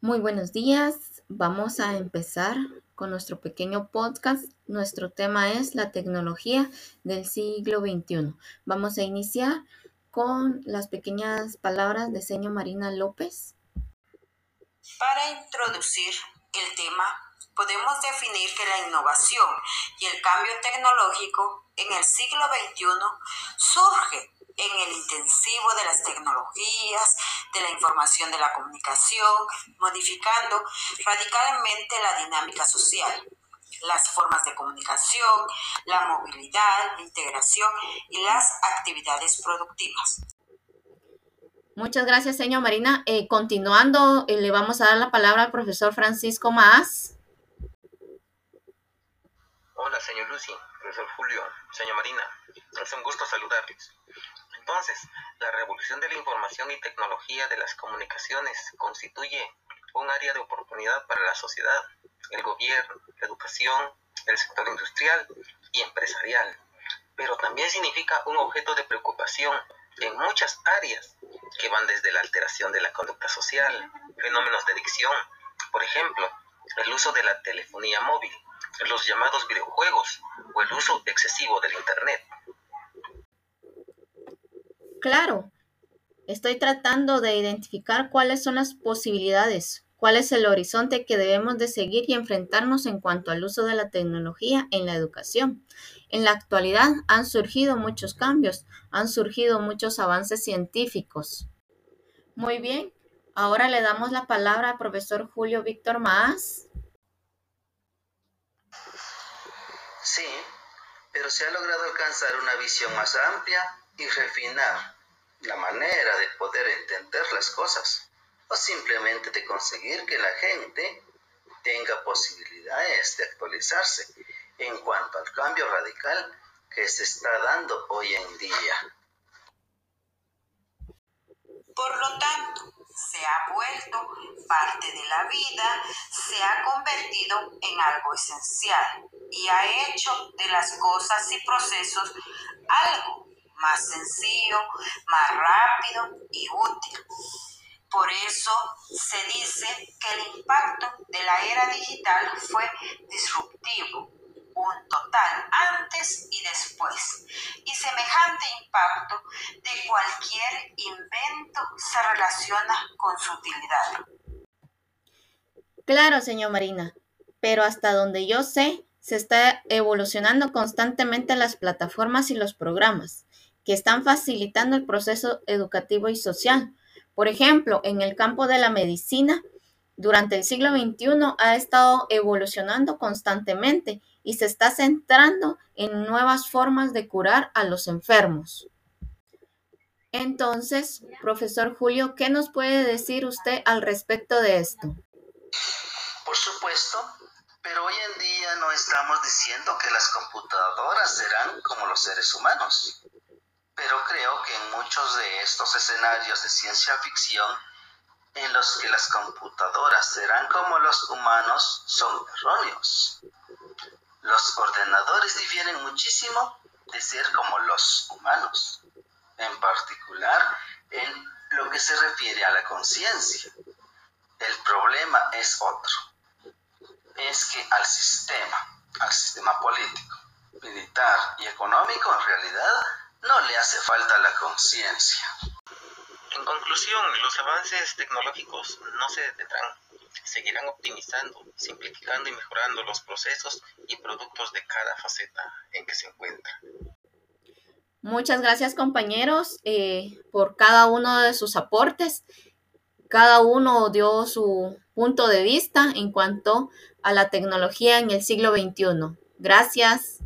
Muy buenos días. Vamos a empezar con nuestro pequeño podcast. Nuestro tema es la tecnología del siglo XXI. Vamos a iniciar con las pequeñas palabras de señor Marina López. Para introducir el tema, podemos definir que la innovación y el cambio tecnológico en el siglo XXI surge en el intensivo de las tecnologías, de la información de la comunicación, modificando radicalmente la dinámica social, las formas de comunicación, la movilidad, la integración y las actividades productivas. Muchas gracias, señor Marina. Eh, continuando, eh, le vamos a dar la palabra al profesor Francisco Más. Hola, señor Lucy, profesor Julio, señor Marina. Es un gusto saludarles. Entonces, la revolución de la información y tecnología de las comunicaciones constituye un área de oportunidad para la sociedad, el gobierno, la educación, el sector industrial y empresarial, pero también significa un objeto de preocupación en muchas áreas que van desde la alteración de la conducta social, fenómenos de adicción, por ejemplo, el uso de la telefonía móvil, los llamados videojuegos o el uso excesivo del Internet. Claro, estoy tratando de identificar cuáles son las posibilidades, cuál es el horizonte que debemos de seguir y enfrentarnos en cuanto al uso de la tecnología en la educación. En la actualidad han surgido muchos cambios, han surgido muchos avances científicos. Muy bien, ahora le damos la palabra al profesor Julio Víctor Más. Sí, pero se ha logrado alcanzar una visión más amplia y refinar la manera de poder entender las cosas o simplemente de conseguir que la gente tenga posibilidades de actualizarse en cuanto al cambio radical que se está dando hoy en día. Por lo tanto, se ha vuelto parte de la vida, se ha convertido en algo esencial y ha hecho de las cosas y procesos algo más sencillo, más rápido y útil. Por eso se dice que el impacto de la era digital fue disruptivo, antes y después, y semejante impacto de cualquier invento se relaciona con su utilidad. Claro, señor Marina, pero hasta donde yo sé, se está evolucionando constantemente las plataformas y los programas que están facilitando el proceso educativo y social. Por ejemplo, en el campo de la medicina, durante el siglo XXI ha estado evolucionando constantemente y se está centrando en nuevas formas de curar a los enfermos. Entonces, profesor Julio, ¿qué nos puede decir usted al respecto de esto? Por supuesto, pero hoy en día no estamos diciendo que las computadoras serán como los seres humanos pero creo que en muchos de estos escenarios de ciencia ficción en los que las computadoras serán como los humanos son erróneos. Los ordenadores difieren muchísimo de ser como los humanos, en particular en lo que se refiere a la conciencia. El problema es otro, es que al sistema, al sistema político, militar y económico en realidad no le hace falta la conciencia. En conclusión, los avances tecnológicos no se detendrán. Seguirán optimizando, simplificando y mejorando los procesos y productos de cada faceta en que se encuentra. Muchas gracias compañeros eh, por cada uno de sus aportes. Cada uno dio su punto de vista en cuanto a la tecnología en el siglo XXI. Gracias.